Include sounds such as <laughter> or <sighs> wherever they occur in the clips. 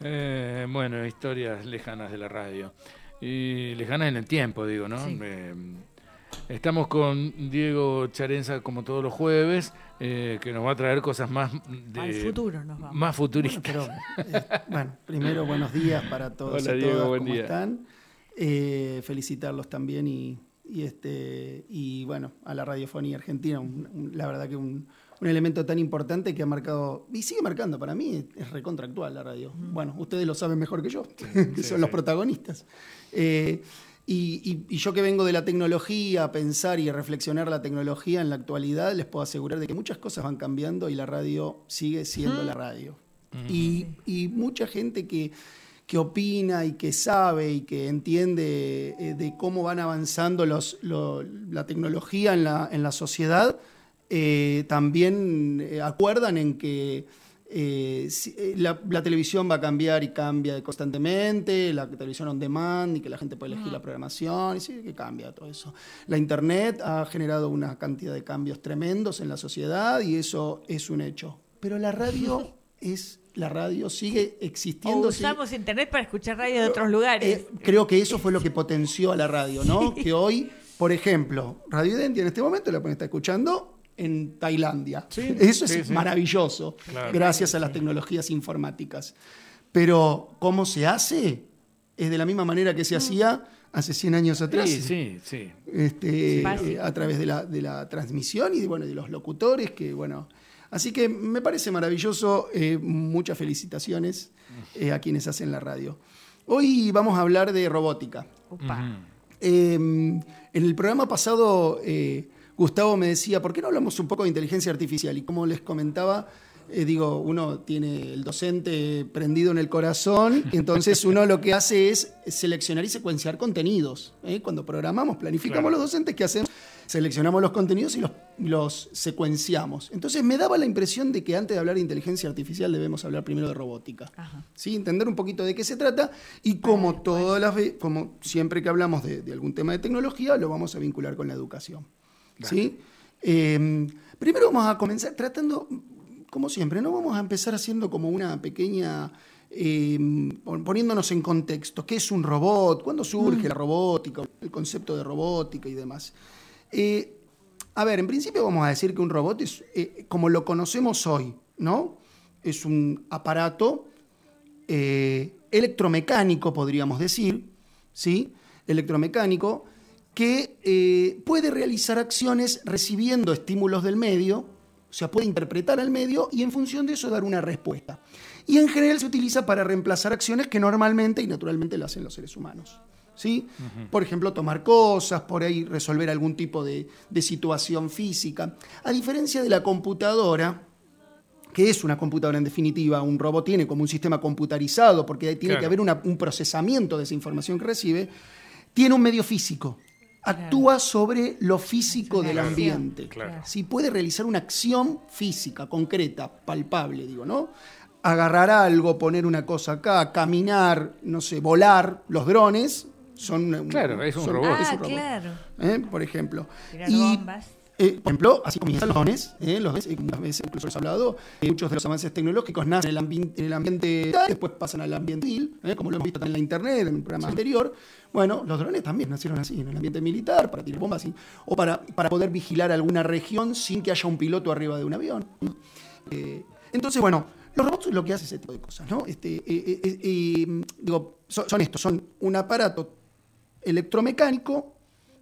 Eh, bueno, historias lejanas de la radio. Y lejanas en el tiempo, digo, ¿no? Eh, estamos con Diego Charenza como todos los jueves, eh, que nos va a traer cosas más de, Al futuro nos vamos. más futuristas. Bueno, primero buenos días para todos Hola, y Diego, todas, buen ¿cómo día. están? felicitarlos también y, y, este y bueno, a la radiofonía argentina, un- un- la verdad que un, un elemento tan importante que ha marcado, y sigue marcando para mí, es recontractual la radio. Bueno, ustedes lo saben mejor que yo, <laughs> que son los protagonistas. Eh, y, y- y yo que vengo de la tecnología, a pensar y a reflexionar la tecnología en la actualidad, les puedo asegurar de que muchas cosas van cambiando y la radio sigue siendo la radio. Y, y mucha gente que, que opina y que sabe y que entiende eh, de cómo van avanzando los, lo- la tecnología en la, en la sociedad, eh, también eh, acuerdan en que eh, la, la televisión va a cambiar y cambia constantemente, la televisión on demand y que la gente puede elegir la programación, y sí, que cambia todo eso. La internet ha generado una cantidad de cambios tremendos en la sociedad y eso es un hecho. Pero la radio <laughs> es la radio, sigue existiendo. O sigue- usamos internet para escuchar radio de otros lugares. eh, creo que eso fue lo que potenció a la radio, ¿no? <laughs> Que hoy, por ejemplo, Radio Identia en este momento la pueden estar escuchando en Tailandia. eso sí, es sí. maravilloso, Claro. gracias a las tecnologías informáticas. Pero, ¿cómo se hace? Es de la misma manera que se hacía hace 100 años atrás. Sí, sí, sí. Este, eh, a través de la, de la transmisión y de, bueno, de los locutores, que bueno. Así que me parece maravilloso, eh, muchas felicitaciones eh, a quienes hacen la radio. Hoy vamos a hablar de robótica. Eh, en el programa pasado, eh, Gustavo me decía, ¿por qué no hablamos un poco de inteligencia artificial? Y como les comentaba, eh, digo, uno tiene el docente prendido en el corazón, y entonces uno lo que hace es seleccionar y secuenciar contenidos. ¿eh? Cuando programamos, planificamos Claro. los docentes, ¿qué hacemos? Seleccionamos los contenidos y los, los secuenciamos. Entonces me daba la impresión de que antes de hablar de inteligencia artificial debemos hablar primero de robótica. Ajá. ¿sí? entender un poquito de qué se trata y como todas las como siempre que hablamos de, de algún tema de tecnología, lo vamos a vincular con la educación. ¿Sí? Eh, primero vamos a comenzar tratando, como siempre, ¿no? Vamos a empezar haciendo como una pequeña. eh, pon- poniéndonos en contexto, ¿qué es un robot? ¿Cuándo surge la robótica? El concepto de robótica y demás. Eh, a ver, en principio vamos a decir que un robot es eh, como lo conocemos hoy, ¿no? Es un aparato eh, electromecánico, podríamos decir, ¿sí? Electromecánico, que eh, puede realizar acciones recibiendo estímulos del medio, o sea, puede interpretar al medio y en función de eso dar una respuesta. Y en general se utiliza para reemplazar acciones que normalmente y naturalmente lo hacen los seres humanos. ¿Sí? Por ejemplo, tomar cosas, por ahí resolver algún tipo de, de situación física. A diferencia de la computadora, que es una computadora en definitiva, un robot tiene como un sistema computarizado, porque tiene Claro. que haber una- un procesamiento de esa información que recibe, tiene un medio físico. Actúa sobre lo físico del ambiente. claro. Si puede realizar una acción física, concreta, palpable, digo, ¿no? Agarrar algo, poner una cosa acá, caminar, no sé, volar, los drones son un- Claro, es un son- robot. es Ah, un robot. claro. ¿eh? Por ejemplo. Tirar Y, bombas. eh, por ejemplo, así comienzan los drones, ¿eh? los drones, eh, veces incluso hemos hablado, eh, muchos de los avances tecnológicos nacen en el, ambi- en el ambiente tal, después pasan al ambiente civil, ¿eh? como lo hemos visto también en la internet, en el programa anterior. Bueno, los drones también nacieron así, en el ambiente militar, para tirar bombas, o para, para poder vigilar alguna región sin que haya un piloto arriba de un avión. Eh, entonces, bueno, los robots lo que hacen ese tipo de cosas, ¿no? Este, eh, eh, digo, son, estos, son un aparato electromecánico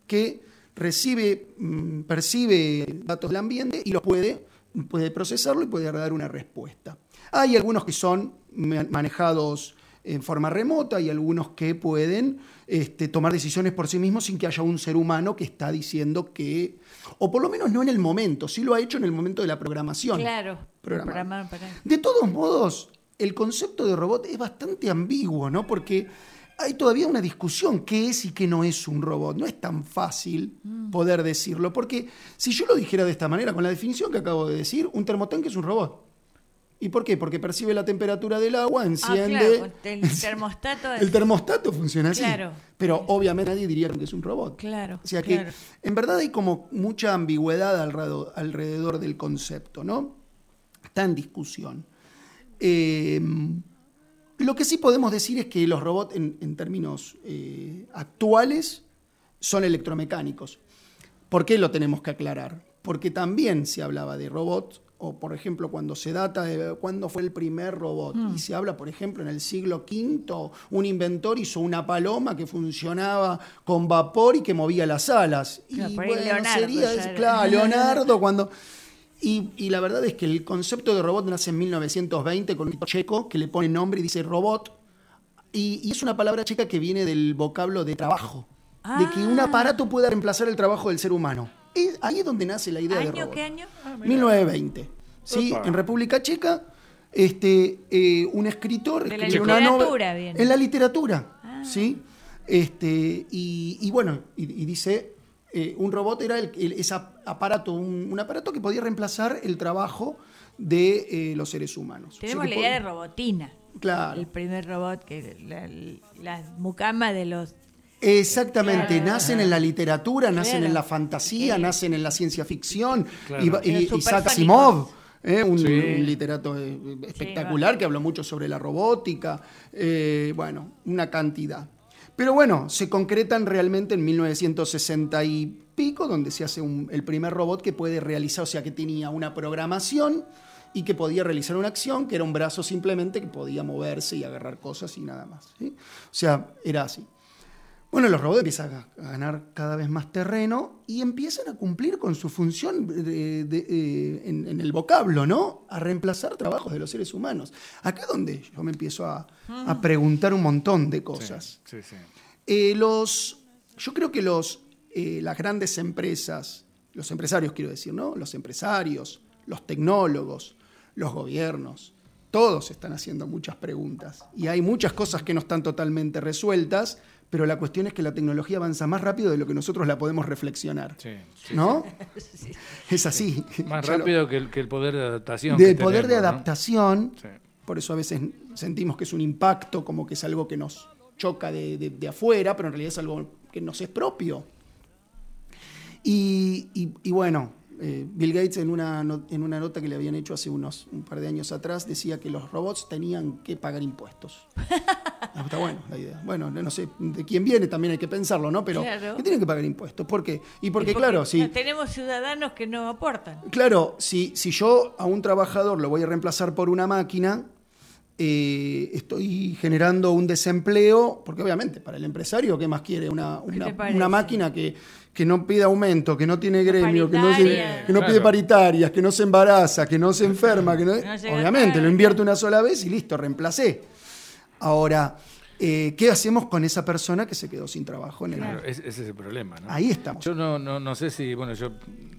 que recibe, mm, percibe datos del ambiente y los puede, puede procesarlo y puede dar una respuesta. Hay algunos que son ma- manejados en forma remota y algunos que pueden este, tomar decisiones por sí mismos sin que haya un ser humano que está diciendo que, o por lo menos no en el momento, sí lo ha hecho en el momento de la programación. Claro. Programar. De todos modos, el concepto de robot es bastante ambiguo, ¿no? Porque hay todavía una discusión qué es y qué no es un robot. No es tan fácil poder decirlo, porque si yo lo dijera de esta manera, con la definición que acabo de decir, un termotanque es un robot. ¿Y por qué? Porque percibe la temperatura del agua, Ah, enciende. claro, <laughs> el termostato. El termostato funciona así. Claro. Pero obviamente nadie diría que es un robot. Claro. O sea que claro. en verdad hay como mucha ambigüedad alrededor, alrededor del concepto, ¿no? Está en discusión. Eh, lo que sí podemos decir es que los robots en, términos eh, actuales son electromecánicos. ¿Por qué lo tenemos que aclarar? Porque también se hablaba de robots, o por ejemplo cuando se data de cuándo fue el primer robot, mm. y se habla, por ejemplo, en el siglo V, un inventor hizo una paloma que funcionaba con vapor y que movía las alas. y bueno, sería, claro, <laughs> Leonardo cuando... Y, la verdad es que el concepto de robot nace en 1920 con un checo que le pone nombre y dice robot. Y, es una palabra checa que viene del vocablo de trabajo. De que un ah. aparato pueda reemplazar el trabajo del ser humano. ahí es donde nace la idea de robot. ¿Qué año? 1920. ¿Sí? En República Checa, este, eh, un escritor de la una novela. En la literatura. Ah. ¿sí? Este, y, bueno, y dice eh, un robot era el, ese aparato, un, aparato que podía reemplazar el trabajo de eh, los seres humanos. Tenemos la idea de robotina. Claro. El primer robot, que la, mucama de los Exactamente, nacen en la literatura, nacen en la fantasía, nacen en la ciencia ficción. Y, Isaac Asimov, ¿eh? un, literato espectacular que habló mucho sobre la robótica. bueno, una cantidad. Pero bueno, se concretan realmente en 1960 y pico, donde se hace el primer robot que puede realizar, o sea, que tenía una programación y que podía realizar una acción, que era un brazo simplemente que podía moverse y agarrar cosas y nada más. O sea, era así. Bueno, los robots empiezan a ganar cada vez más terreno y empiezan a cumplir con su función eh, en, el vocablo, ¿no? A reemplazar trabajos de los seres humanos. Acá es donde yo me empiezo a, ah. preguntar un montón de cosas. Sí, sí, eh, los, yo creo que los, eh, las grandes empresas, los empresarios quiero decir, ¿no? Los empresarios, los tecnólogos, los gobiernos, todos están haciendo muchas preguntas y hay muchas cosas que no están totalmente resueltas pero la cuestión es que la tecnología avanza más rápido de lo que nosotros la podemos reflexionar. ¿No? Es así. Más rápido que, el, poder de adaptación. De poder de adaptación. Por eso a veces sentimos que es un impacto, como que es algo que nos choca de, afuera, pero en realidad es algo que nos es propio. y bueno, eh, Bill Gates en una, en una nota que le habían hecho hace unos un par de años atrás decía que los robots tenían que pagar impuestos. <laughs> Está bueno la idea. Bueno, no sé de quién viene, también hay que pensarlo, ¿no? Pero que tienen que pagar impuestos. ¿Por qué? Y porque, claro, si... Tenemos ciudadanos que no aportan. Claro, si, si yo a un trabajador lo voy a reemplazar por una máquina, eh, estoy generando un desempleo, porque obviamente para el empresario, ¿qué más quiere? Una, una, máquina que, que, no pide aumento, que no tiene gremio, que no, que no pide paritarias, que no se embaraza, que no se enferma, que obviamente lo invierto una sola vez y listo, reemplacé. Ahora, eh, ¿qué hacemos con esa persona que se quedó sin trabajo? En el... Claro, ese es el problema. ¿no? Ahí estamos. Yo no, no, no sé si, bueno, yo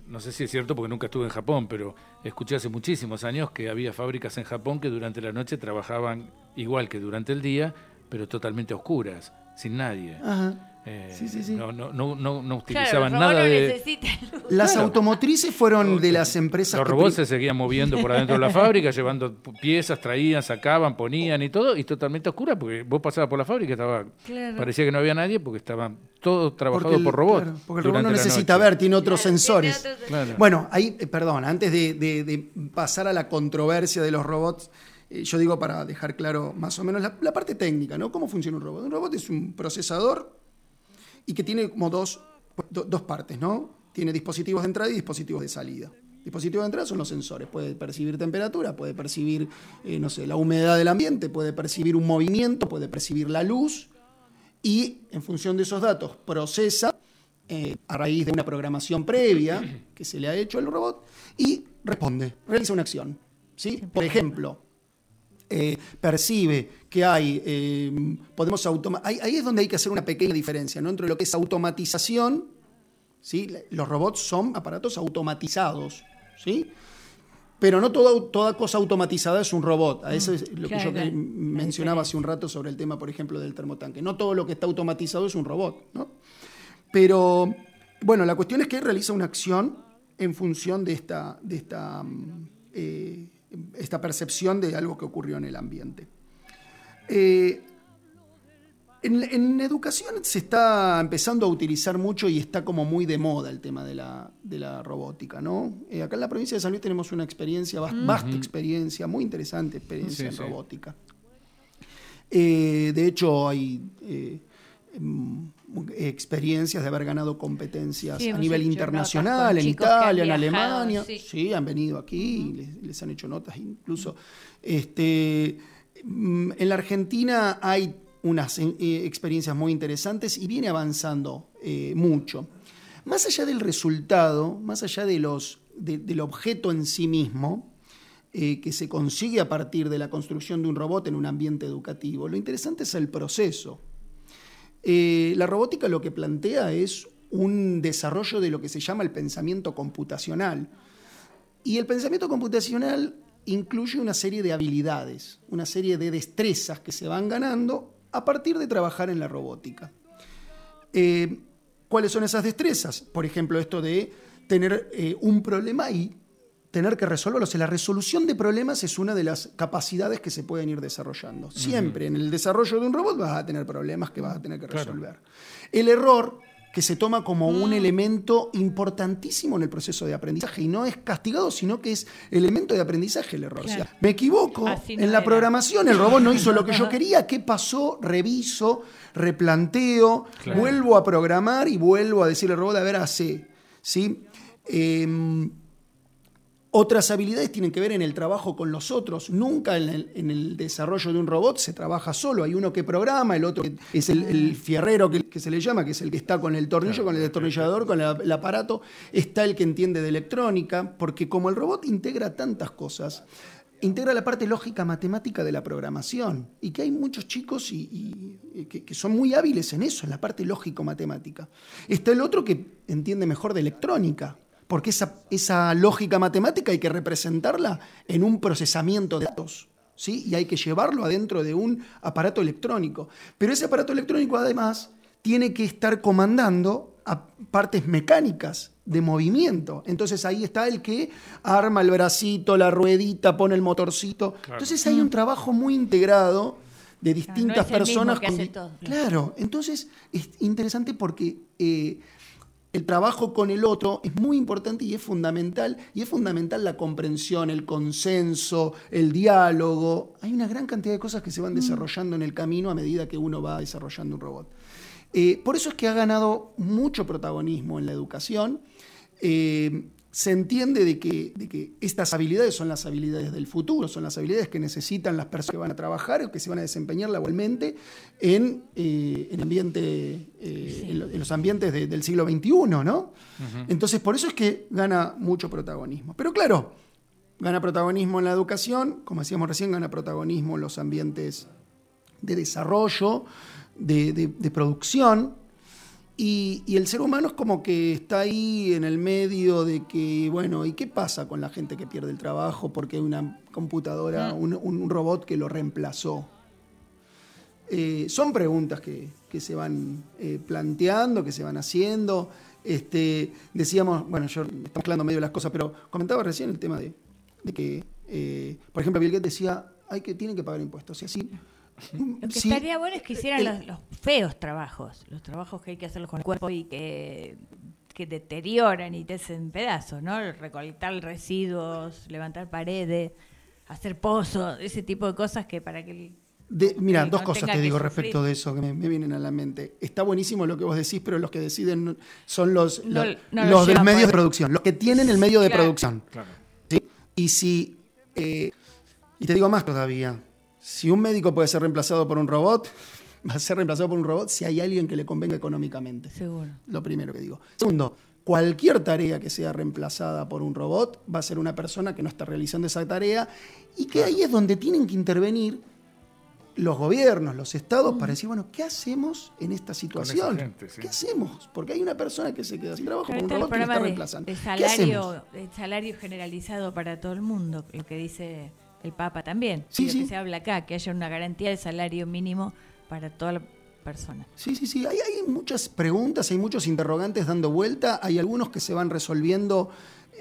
no sé si es cierto porque nunca estuve en Japón, pero escuché hace muchísimos años que había fábricas en Japón que durante la noche trabajaban igual que durante el día, pero totalmente oscuras, sin nadie. Ajá. Eh, sí, sí, sí. No, no, no, no utilizaban nada de. Las automotrices fueron de las empresas. Los robots se seguían moviendo por adentro de la <laughs> fábrica, llevando piezas, traían, sacaban, ponían y todo, y totalmente oscura, porque vos pasabas por la fábrica estaba parecía que no había nadie porque estaban todos trabajados por robots. porque el robot no necesita ver, tiene otros sensores. Bueno, ahí, eh, perdón, antes de, pasar a la controversia de los robots. Eh, yo digo para dejar claro más o menos la, la parte técnica, ¿no? ¿Cómo funciona un robot? Un robot es un procesador y que tiene como dos, dos partes, ¿no? Tiene dispositivos de entrada y dispositivos de salida. Dispositivos de entrada son los sensores, puede percibir temperatura, puede percibir, eh, no sé, la humedad del ambiente, puede percibir un movimiento, puede percibir la luz y en función de esos datos procesa eh, a raíz de una programación previa que se le ha hecho al robot y responde, realiza una acción. ¿sí? Por ejemplo, eh, percibe que hay, eh, podemos ahí, ahí, es donde hay que hacer una pequeña diferencia, ¿no? Entre lo que es automatización, ¿sí? Los robots son aparatos automatizados, ¿sí? Pero no toda cosa automatizada es un robot. A eso es lo que yo mencionaba hace un rato sobre el tema, por ejemplo, del termotanque. No todo lo que está automatizado es un robot, ¿no? Pero, bueno, la cuestión es que realiza una acción en función de esta, de esta mm, eh, esta percepción de algo que ocurrió en el ambiente. Eh, en, educación se está empezando a utilizar mucho y está como muy de moda el tema de la, robótica, ¿no? Eh, acá en la provincia de San Luis tenemos una experiencia, vasta experiencia, muy interesante experiencia en robótica. Eh, de hecho, hay experiencias de haber ganado competencias a nivel internacional, en Italia, en Alemania. Sí. han venido aquí, les, han hecho notas incluso. Este, mm, en la Argentina hay unas experiencias muy interesantes y viene avanzando mucho. Más allá del resultado, más allá de los, del objeto en sí mismo, eh, que se consigue a partir de la construcción de un robot en un ambiente educativo. Lo interesante es el proceso. Eh, la robótica lo que plantea es un desarrollo de lo que se llama el pensamiento computacional. Y el pensamiento computacional incluye una serie de habilidades, una serie de destrezas que se van ganando a partir de trabajar en la robótica. Eh, ¿Cuáles son esas destrezas? Por ejemplo, esto de tener un problema y tener que resolverlos. la resolución de problemas es una de las capacidades que se pueden ir desarrollando. Siempre en el desarrollo de un robot vas a tener problemas que vas a tener que resolver. El error que se toma como un mm. elemento importantísimo en el proceso de aprendizaje y no es castigado, sino que es elemento de aprendizaje el error. me equivoco en la programación, el robot no hizo lo que yo <laughs> quería, ¿qué pasó? Reviso, replanteo, vuelvo a programar y vuelvo a decirle al robot, a ver, hace. ¿sí? Em, otras habilidades tienen que ver en el trabajo con los otros. Nunca en el, desarrollo de un robot se trabaja solo. Hay uno que programa, el otro es el, fierrero que, se le llama, que es el que está con el tornillo, con el destornillador, con el, aparato. Está el que entiende de electrónica, porque como el robot integra tantas cosas, integra la parte lógica matemática de la programación. Y que hay muchos chicos y, que, que, son muy hábiles en eso, en la parte lógico-matemática. Está el otro que entiende mejor de electrónica, porque esa, esa lógica matemática hay que representarla en un procesamiento de datos. ¿sí? Y hay que llevarlo adentro de un aparato electrónico. Pero ese aparato electrónico además tiene que estar comandando a partes mecánicas de movimiento. Entonces ahí está el que arma el bracito, la ruedita, pone el motorcito. Entonces hay un trabajo muy integrado de distintas personas. claro. entonces es interesante porque eh, el trabajo con el otro es muy importante y es fundamental, y es fundamental la comprensión, el consenso, el diálogo. Hay una gran cantidad de cosas que se van mm. desarrollando en el camino a medida que uno va desarrollando un robot. Eh, por eso es que ha ganado mucho protagonismo en la educación. Eh, se entiende de que, que, estas habilidades son las habilidades del futuro, son las habilidades que necesitan las personas que van a trabajar o que se van a desempeñar laboralmente en, eh, ambiente, eh, en, los ambientes del siglo XXI, ¿no? Entonces, por eso es que gana mucho protagonismo. Pero claro, gana protagonismo en la educación, como decíamos recién, gana protagonismo en los ambientes de desarrollo, de producción, y, el ser humano es como que está ahí en el medio de que, bueno, ¿y qué pasa con la gente que pierde el trabajo porque hay una computadora, mm. un, robot que lo reemplazó? Eh, son preguntas que, se van eh, planteando, que se van haciendo. Este, decíamos, bueno, yo estamos hablando medio de las cosas, pero comentaba recién el tema de, que, eh, por ejemplo, Bill Gates decía, hay que, tienen que pagar impuestos. Y así lo que estaría bueno es que hicieran los, feos trabajos, los trabajos que hay que hacerlos con el cuerpo y que, que deterioran y te hacen pedazos, ¿no? Recolectar residuos, levantar paredes, hacer pozos, ese tipo de cosas que para que... mira, dos cosas te digo respecto de eso que me, vienen a la mente. Está buenísimo lo que vos decís, pero los que deciden son los, los, del medio de producción, los que tienen el medio de producción. Y si... Eh, y te digo más todavía, si un médico puede ser reemplazado por un robot, <laughs> va a ser reemplazado por un robot si hay alguien que le convenga económicamente. Seguro. Lo primero que digo. Segundo, cualquier tarea que sea reemplazada por un robot va a ser una persona que no está realizando esa tarea y que ahí es donde tienen que intervenir los gobiernos, los estados, para decir, bueno, ¿qué hacemos en esta situación? ¿Qué hacemos? Porque hay una persona que se queda sin trabajo por un robot que está reemplazando. De salario, de salario generalizado para todo el mundo, lo que dice el Papa también. Sí, sí. que se habla acá, que haya una garantía de salario mínimo para toda la persona. Sí, sí, sí. Hay, muchas preguntas, hay muchos interrogantes dando vuelta, hay algunos que se van resolviendo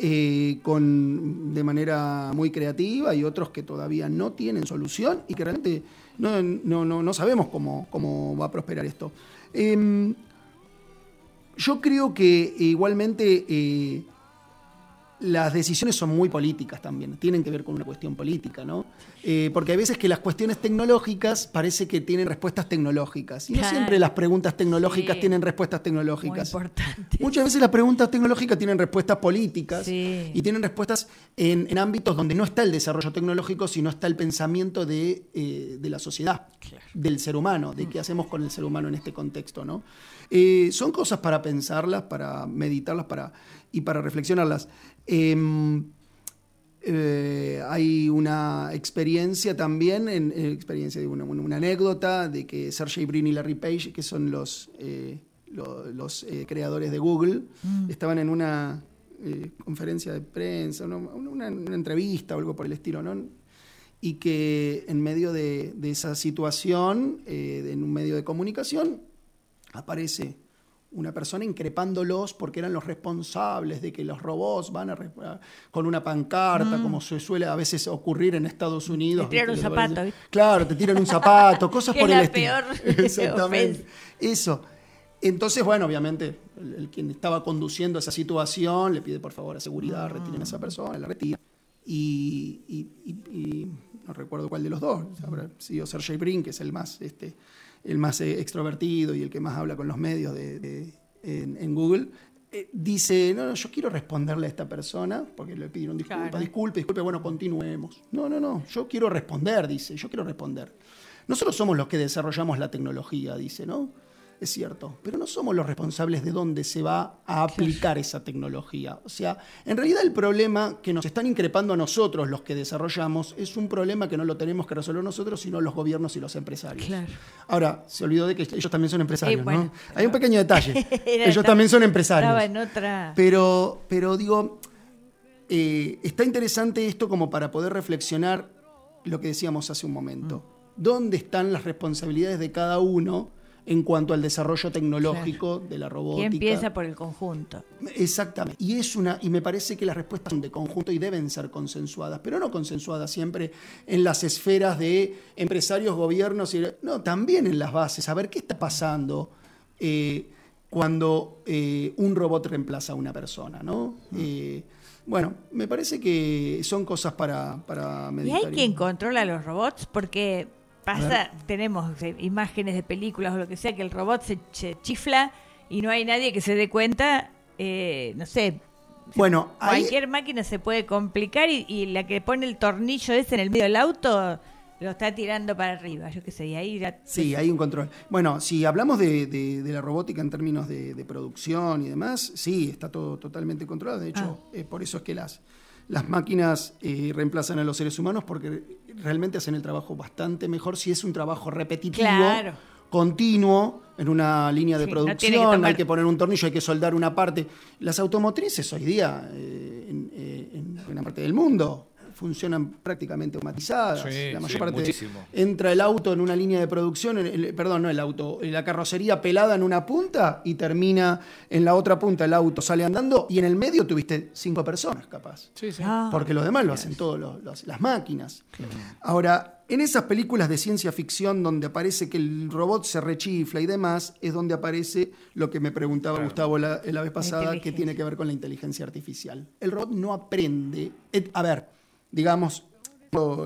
eh, con, de manera muy creativa y otros que todavía no tienen solución y que realmente no, no, sabemos cómo, cómo, va a prosperar esto. Em, yo creo que igualmente eh, las decisiones son muy políticas también, tienen que ver con una cuestión política, ¿no? Eh, porque hay veces que las cuestiones tecnológicas parece que tienen respuestas tecnológicas. Y no siempre las preguntas tecnológicas tienen respuestas tecnológicas. Muchas veces las preguntas tecnológicas tienen respuestas políticas y tienen respuestas en, ámbitos donde no está el desarrollo tecnológico, sino está el pensamiento de, eh, la sociedad, del ser humano, de qué hacemos con el ser humano en este contexto, ¿no? Eh, son cosas para pensarlas, para meditarlas para, y para reflexionarlas. Eh, hay una experiencia también, en, experiencia de una, anécdota de que Sergey Brin y Larry Page, que son los, eh, los, creadores de Google, mm. estaban en una conferencia de prensa, una, entrevista o algo por el estilo, ¿no? Y que en medio de, de esa situación, en un medio de comunicación, aparece una persona increpándolos porque eran los responsables de que los robots van a con una pancarta, mm. como se suele a veces ocurrir en Estados Unidos. Te tiran un zapato. Claro, te tiran un zapato, <laughs> cosas por el estilo. Peor <laughs> Exactamente. Eso. Entonces, bueno, obviamente, el, quien estaba conduciendo esa situación le pide por favor a seguridad, retiren a esa persona, la retira. Y, no recuerdo cuál de los dos, habrá sido Sergey Brin, que es el más este, el más eh, extrovertido y el que más habla con los medios de, en, Google, eh, dice, no, no, yo quiero responderle a esta persona, porque le pidieron disculpas, disculpe, disculpe, bueno, continuemos. No, no, no, yo quiero responder, dice, yo quiero responder. Nosotros somos los que desarrollamos la tecnología, dice, ¿no? Es cierto, pero no somos los responsables de dónde se va a aplicar esa tecnología. O sea, en realidad el problema que nos están increpando a nosotros, los que desarrollamos, es un problema que no lo tenemos que resolver nosotros, sino los gobiernos y los empresarios. Ahora, se olvidó de que ellos también son empresarios, ¿no? Hay un pequeño detalle. <laughs> ellos también son empresarios. En otra... Pero, pero digo, eh, está interesante esto como para poder reflexionar lo que decíamos hace un momento. Mm. ¿Dónde están las responsabilidades de cada uno? En cuanto al desarrollo tecnológico de la robótica. Y empieza por el conjunto. Exactamente. Y es una, y me parece que las respuestas son de conjunto y deben ser consensuadas, pero no consensuadas siempre en las esferas de empresarios, gobiernos, y, no, también en las bases, a ver qué está pasando. Eh, cuando eh, un robot reemplaza a una persona, ¿no? Eh, bueno, me parece que son cosas para, para meditar. ¿Y hay quien controla los robots? Porque Pasa, tenemos eh, imágenes de películas o lo que sea, que el robot se, chifla y no hay nadie que se dé cuenta, eh, no sé. Bueno, cualquier máquina se puede complicar y, la que pone el tornillo ese en el medio del auto lo está tirando para arriba, yo qué sé, y ahí ya... Sí, hay un control. Bueno, si hablamos de, la robótica en términos de, producción y demás, sí, está todo totalmente controlado. De hecho, ah. eh, por eso es que las, las máquinas reemplazan a los seres humanos porque realmente hacen el trabajo bastante mejor si es un trabajo repetitivo, continuo, en una línea de producción, hay que poner un tornillo, hay que soldar una parte. Las automotrices hoy día, eh, en, eh, en buena parte del mundo, funcionan prácticamente automatizadas. la mayor parte entra el auto en una línea de producción, perdón, no el auto, la carrocería pelada en una punta y termina en la otra punta, el auto sale andando y en el medio tuviste cinco personas capaz. Ah. Porque lo demás lo hacen todas las máquinas. Ahora, en esas películas de ciencia ficción donde aparece que el robot se rechifla y demás, es donde aparece lo que me preguntaba Gustavo la, la, vez pasada, que tiene que ver con la inteligencia artificial. El robot no aprende. A ver, digamos,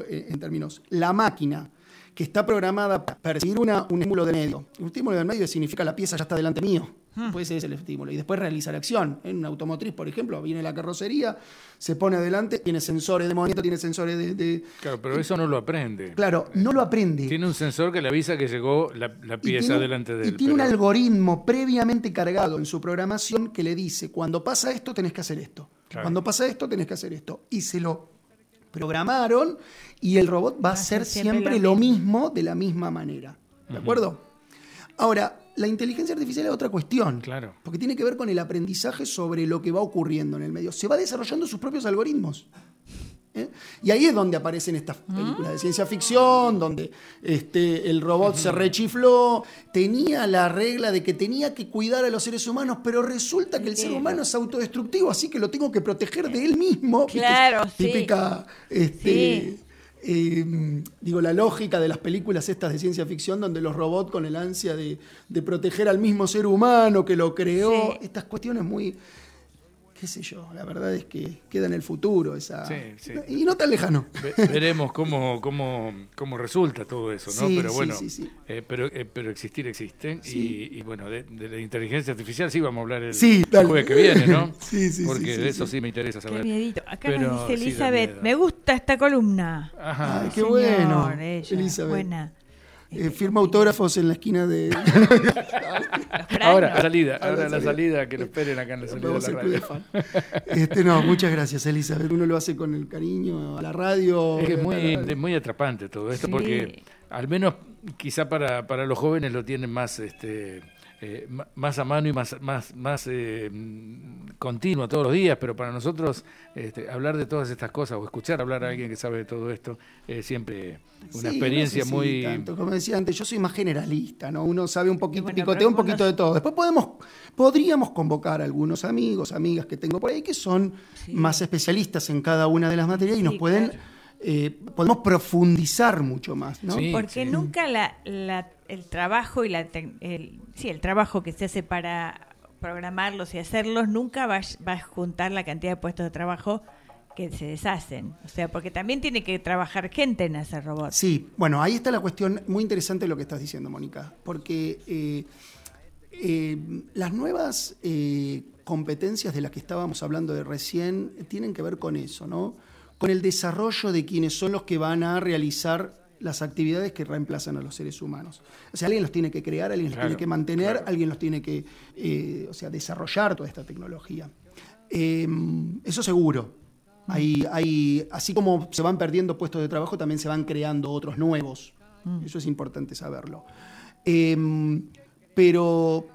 en términos, la máquina que está programada para percibir una, un estímulo de medio. Un estímulo de medio significa la pieza ya está delante mío. Hmm. Puede ser ese el estímulo. Y después realiza la acción. En una automotriz, por ejemplo, viene la carrocería, se pone adelante, tiene sensores de movimiento, tiene sensores de, Claro, pero eso no lo aprende. Claro, no lo aprende. Tiene un sensor que le avisa que llegó la, pieza delante de él. Y tiene un algoritmo previamente cargado en su programación que le dice, cuando pasa esto, tenés que hacer esto. Cuando pasa esto, tenés que hacer esto. Y se lo programaron y el robot va, a hacer siempre, lo mismo. de la misma manera. ¿De acuerdo? Ahora, la inteligencia artificial es otra cuestión. Claro. Porque tiene que ver con el aprendizaje sobre lo que va ocurriendo en el medio. Se va desarrollando sus propios algoritmos. ¿Eh? Y ahí es donde aparecen estas películas de ciencia ficción, donde este, el robot se rechifló, tenía la regla de que tenía que cuidar a los seres humanos, pero resulta que el ser humano es autodestructivo, así que lo tengo que proteger de él mismo. <laughs> Claro, Típica, este, em, digo, la lógica de las películas estas de ciencia ficción, donde los robots con el ansia de, de proteger al mismo ser humano que lo creó, estas cuestiones muy qué sé yo, la verdad es que queda en el futuro esa... Y no tan lejano. veremos cómo, cómo, cómo resulta todo eso, ¿no? pero bueno, eh, pero, eh, pero existir existe. Y, bueno, de, la inteligencia artificial sí vamos a hablar el, jueves que viene, ¿no? <laughs> sí, sí, Porque de eso sí me interesa saber. Acá nos dice Elizabeth, me gusta esta columna. Ajá. qué bueno. Elizabeth. Buena. Eh, firma autógrafos en la esquina de. <laughs> ahora, a salida, ahora la salida, que lo esperen acá en la salida de la radio. Este, no, muchas gracias, Elizabeth. Uno lo hace con el cariño a la radio. Es, muy, muy atrapante todo esto, porque al menos quizá para, para los jóvenes lo tienen más. este eh, más a mano y más, más, más eh, continuo todos los días, pero para nosotros este, hablar de todas estas cosas o escuchar hablar a alguien que sabe de todo esto es siempre una experiencia muy... como decía antes, yo soy más generalista, ¿no? Uno sabe un poquito, picotea un poquito de todo. Después podemos, podríamos convocar a algunos amigos, amigas que tengo por ahí que son más especialistas en cada una de las materias y nos pueden... Eh, podemos profundizar mucho más, ¿no? Porque nunca la, el trabajo y la el, sí, el trabajo que se hace para programarlos y hacerlos nunca va, a juntar la cantidad de puestos de trabajo que se deshacen. O sea, porque también tiene que trabajar gente en hacer robots. Sí, bueno, ahí está la cuestión muy interesante de lo que estás diciendo, Mónica, porque eh, eh, las nuevas competencias de las que estábamos hablando de recién tienen que ver con eso, ¿no? con el desarrollo de quienes son los que van a realizar las actividades que reemplazan a los seres humanos. O sea, alguien los tiene que crear, alguien los tiene que mantener, alguien los tiene que eh, o sea, desarrollar toda esta tecnología. Em, eso seguro. Hay, hay, así como se van perdiendo puestos de trabajo, también se van creando otros nuevos. Mm. Eso es importante saberlo. Em, pero,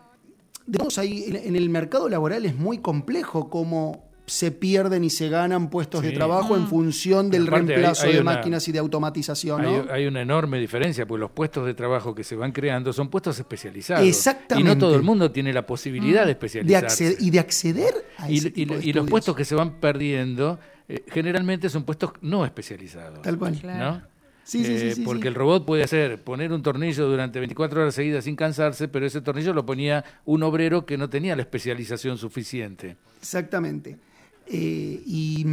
digamos, ahí en el mercado laboral es muy complejo cómo se pierden y se ganan puestos de trabajo en mm. función del reemplazo de máquinas y de automatización. Hay, una enorme diferencia, porque los puestos de trabajo que se van creando son puestos especializados. Exactamente. Y no todo el mundo tiene la posibilidad de mm. especializarse. y de acceder a y, y, los puestos que se van perdiendo eh, generalmente son puestos no especializados. Tal cual. ¿no? Sí, sí, sí, porque el robot puede hacer poner un tornillo durante 24 horas seguidas sin cansarse, pero ese tornillo lo ponía un obrero que no tenía la especialización suficiente. Exactamente. Eh, y,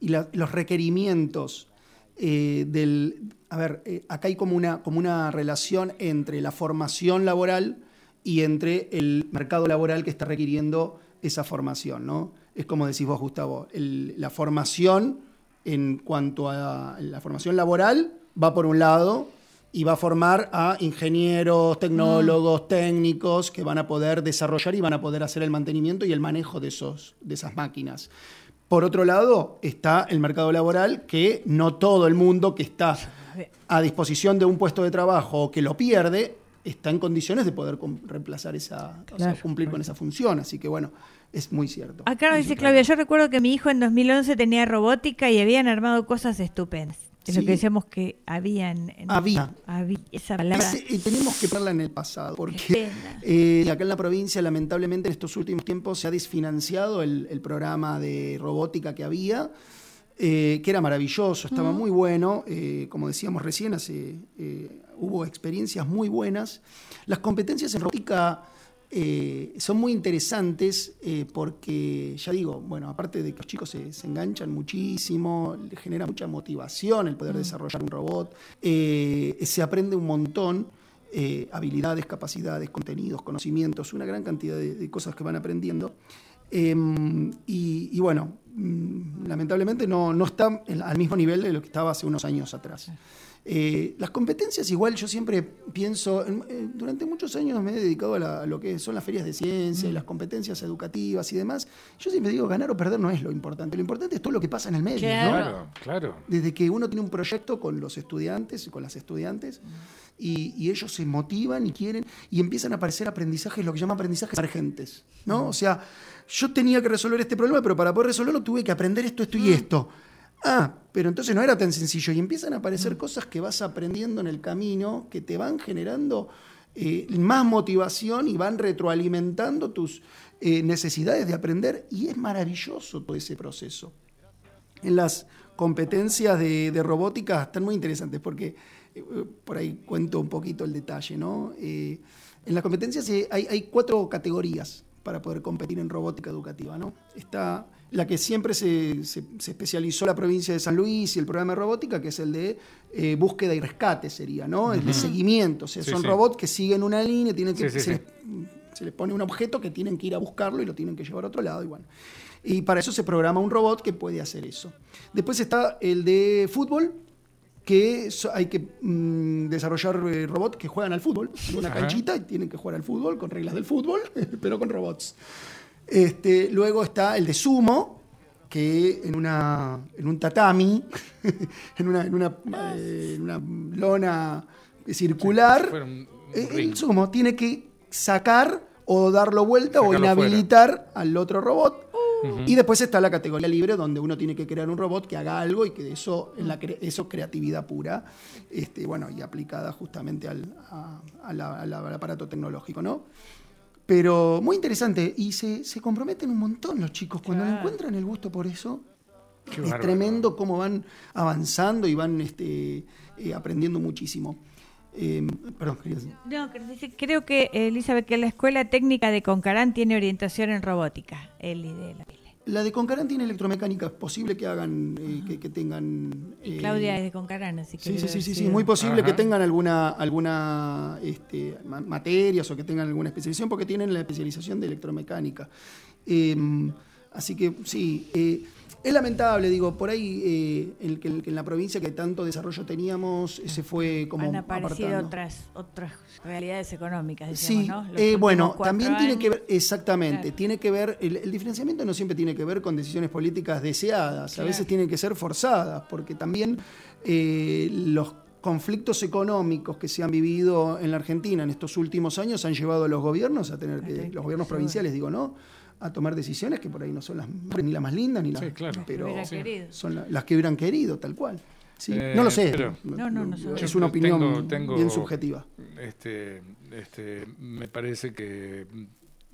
los requerimientos eh, del... A ver, eh, acá hay como una, como una relación entre la formación laboral y entre el mercado laboral que está requiriendo esa formación, ¿no? Es como decís vos, Gustavo, la formación en cuanto a la formación laboral va por un lado y va a formar a ingenieros, tecnólogos, mm. técnicos que van a poder desarrollar y van a poder hacer el mantenimiento y el manejo de, esos, de esas máquinas. Por otro lado, está el mercado laboral, que no todo el mundo que está a disposición de un puesto de trabajo o que lo pierde, está en condiciones de poder reemplazar esa, cumplir con esa función. Así que bueno, es muy cierto. Acá nos dice Claudia, yo recuerdo que mi hijo en 2011 tenía robótica y habían armado cosas estupendas. Es lo que decíamos que habían. había. esa palabra. y tenemos que verla en el pasado, porque eh, acá en la provincia, lamentablemente, en estos últimos tiempos se ha desfinanciado el, programa de robótica que había, eh, que era maravilloso, estaba muy bueno. Eh, como decíamos recién, hace, hubo experiencias muy buenas. Las competencias en robótica eh, son muy interesantes eh, porque, ya digo, bueno, aparte de que los chicos se, enganchan muchísimo, genera mucha motivación el poder mm. desarrollar un robot, eh, se aprende un montón. habilidades, capacidades, contenidos, conocimientos, una gran cantidad de, cosas que van aprendiendo. Em, y, bueno, mm, lamentablemente no, no está al mismo nivel de lo que estaba hace unos años atrás. Eh, las competencias, igual yo siempre pienso, durante muchos años me he dedicado a, lo que son las ferias de ciencia y mm. las competencias educativas y demás. Yo siempre digo, ganar o perder no es lo importante, lo importante es todo lo que pasa en el medio. Claro, claro. Desde que uno tiene un proyecto con los estudiantes y con las estudiantes y, ellos se motivan y quieren y empiezan a aparecer aprendizajes, lo que llaman aprendizajes emergentes. ¿no? Mm. O sea, yo tenía que resolver este problema, pero para poder resolverlo tuve que aprender esto, esto y mm. esto. Ah, pero entonces no era tan sencillo y empiezan a aparecer cosas que vas aprendiendo en el camino que te van generando eh, más motivación y van retroalimentando tus eh, necesidades de aprender y es maravilloso todo ese proceso. En las competencias de, robótica están muy interesantes porque eh, por ahí cuento un poquito el detalle, ¿no? en las competencias hay cuatro categorías para poder competir en robótica educativa. ¿no? Está la que siempre se, se, especializó la provincia de San Luis y el programa de robótica, que es el de eh, búsqueda y rescate, sería, ¿no? El de seguimiento. O sea, son robots que siguen una línea, tienen que, se, les, pone un objeto que tienen que ir a buscarlo y lo tienen que llevar a otro lado. Y, bueno. y para eso se programa un robot que puede hacer eso. Después está el de fútbol, que hay que mm, desarrollar eh, robots que juegan al fútbol en una canchita y tienen que jugar al fútbol con reglas del fútbol, <laughs> pero con robots. Este, luego está el de sumo, que en, una, en un tatami, <laughs> en, una, en, una, eh, una, lona circular, el sumo tiene que sacar o darlo vuelta o inhabilitar al otro robot. Y después está la categoría libre, donde uno tiene que crear un robot que haga algo y que eso, la eso creatividad pura, este, bueno, y aplicada justamente al, al aparato tecnológico, ¿no? Pero muy interesante. Y se, se comprometen un montón los chicos. Cuando encuentran el gusto por eso, es tremendo cómo van avanzando y van este, eh, aprendiendo muchísimo. Eh, perdón, quería decir. No, creo que, Elizabeth, que la Escuela Técnica de Concarán tiene orientación en robótica. El de la la de Concarán tiene electromecánica, es posible que hagan, eh, que, tengan... Eh, Claudia es de Concarán, así que... Sí, sí, sí, sí, sí, muy posible que tengan alguna, alguna este, materias o que tengan alguna especialización, porque tienen la especialización de electromecánica. Em, así que sí, eh, es lamentable, digo, por ahí eh, el, que, en la provincia que tanto desarrollo teníamos se fue como. Han aparecido otras otras realidades económicas, decimos, ¿no? Eh, bueno, también tiene que ver, exactamente, tiene que ver, el, diferenciamiento no siempre tiene que ver con decisiones políticas deseadas, a veces tienen que ser forzadas, porque también eh, los conflictos económicos que se han vivido en la Argentina en estos últimos años han llevado a los gobiernos a tener que, los gobiernos provinciales, digo, ¿no? A tomar decisiones que por ahí no son las, ni las más lindas ni las pero son las que hubieran querido, tal cual. no lo sé, es una opinión bien subjetiva. Este, este, me parece que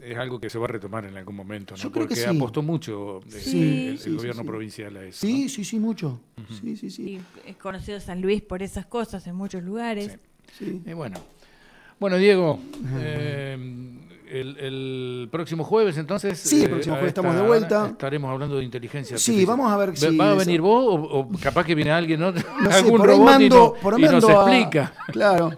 es algo que se va a retomar en algún momento, ¿no? porque apostó mucho eh, el, gobierno provincial a eso. Sí, sí, sí, mucho. sí, sí, sí. es conocido San Luis por esas cosas en muchos lugares. Sí. bueno. bueno, Diego, el, próximo jueves, entonces. Sí, el eh, próximo jueves estamos de vuelta. Estaremos hablando de inteligencia artificial. Sí, vamos a ver si. ¿Va a venir vos o, capaz que viene alguien, ¿no? <laughs> Algún robot y, nos explica? <laughs> claro,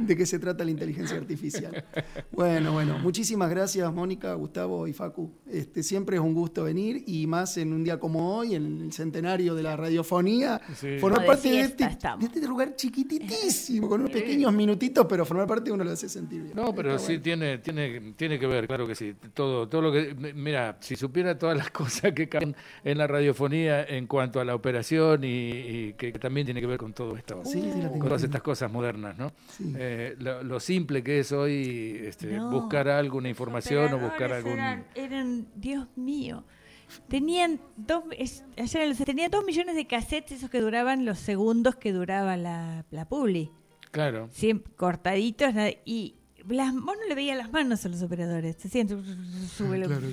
de qué se trata la inteligencia artificial. Bueno, bueno, muchísimas gracias, Mónica, Gustavo y Facu. Este, siempre es un gusto venir y más en un día como hoy, en el centenario de la radiofonía, formar parte de, este, de, este, lugar chiquititísimo, con unos pequeños minutitos, pero formar parte uno lo hace sentir bien. No, pero sí tiene, tiene tiene, que ver, claro que sí. Todo, todo lo que. Mira, si supiera todas las <laughs> cosas que caen en la radiofonía en cuanto a la operación y, que también tiene que ver con todo esto, con todas estas cosas modernas, ¿no? Eh, lo, simple que es hoy este, buscar alguna información o buscar algún. Eran, Dios mío. Tenían dos, tenían dos millones de cassettes, esos que duraban los segundos que duraba la, la publi. Claro. Siempre cortaditos y las, vos no le veías las manos a los operadores. Se sienten,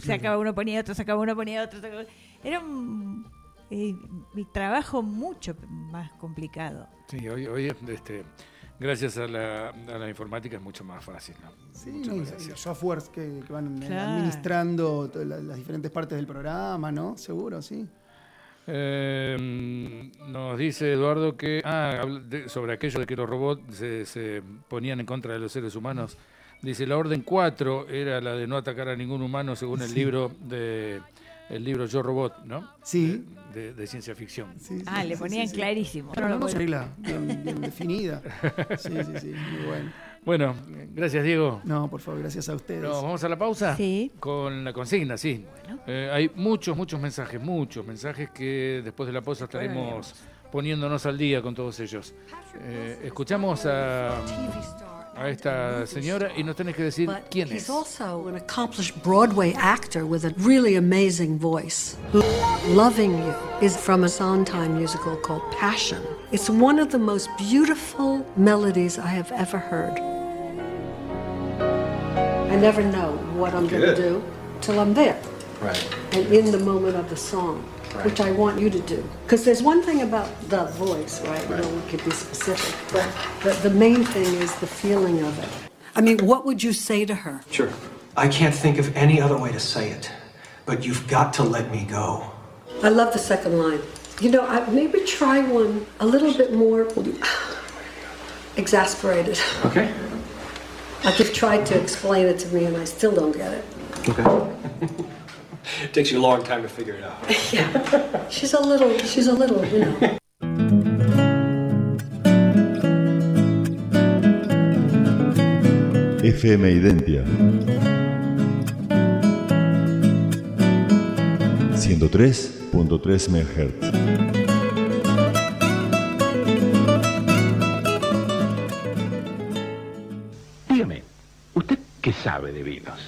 se acaba uno, ponía otro, se acaba uno, ponía otro. Era un eh, mi trabajo mucho más complicado. Sí, hoy, hoy este, gracias a la, a la informática es mucho más fácil. ¿no? Sí, los softwares que, van administrando las, diferentes partes del programa, ¿no? Seguro, sí. Eh, dice Eduardo que ah, sobre aquello de que los robots se, ponían en contra de los seres humanos. Dice la orden 4 era la de no atacar a ningún humano según el libro de el libro Yo Robot, ¿no? Sí. De, ciencia ficción. ah, le ponían clarísimo. Pero no, regla bien, bien definida. Sí, sí, sí, muy bueno. Bueno, gracias Diego. No, por favor, gracias a ustedes. vamos a la pausa. Sí. Con la consigna, sí. Eh, hay muchos, muchos mensajes, muchos mensajes que después de la pausa estaremos poniéndonos al día con todos ellos. Eh, escuchamos a, a esta señora y nos tenés que decir quién es. He's also an accomplished Broadway actor with a really amazing voice. Loving You is from a Sondheim musical called Passion. It's one of the most beautiful melodies I have ever heard. I never know what I'm going to do till I'm there. Right. And in the moment of the song, right. which I want you to do. Because there's one thing about the voice, right? right. You know, we could be specific, but the, the main thing is the feeling of it. I mean, what would you say to her? Sure. I can't think of any other way to say it, but you've got to let me go. I love the second line. You know, I, maybe try one a little bit more <sighs> exasperated. Okay. Like you've tried to explain it to me and I still don't get it. Okay. <laughs> it takes you a long time to figure it out. <laughs> yeah. She's a little, she's a little, you know. FM Identia 103.3 MHz Dígame, ¿usted qué sabe de vinos?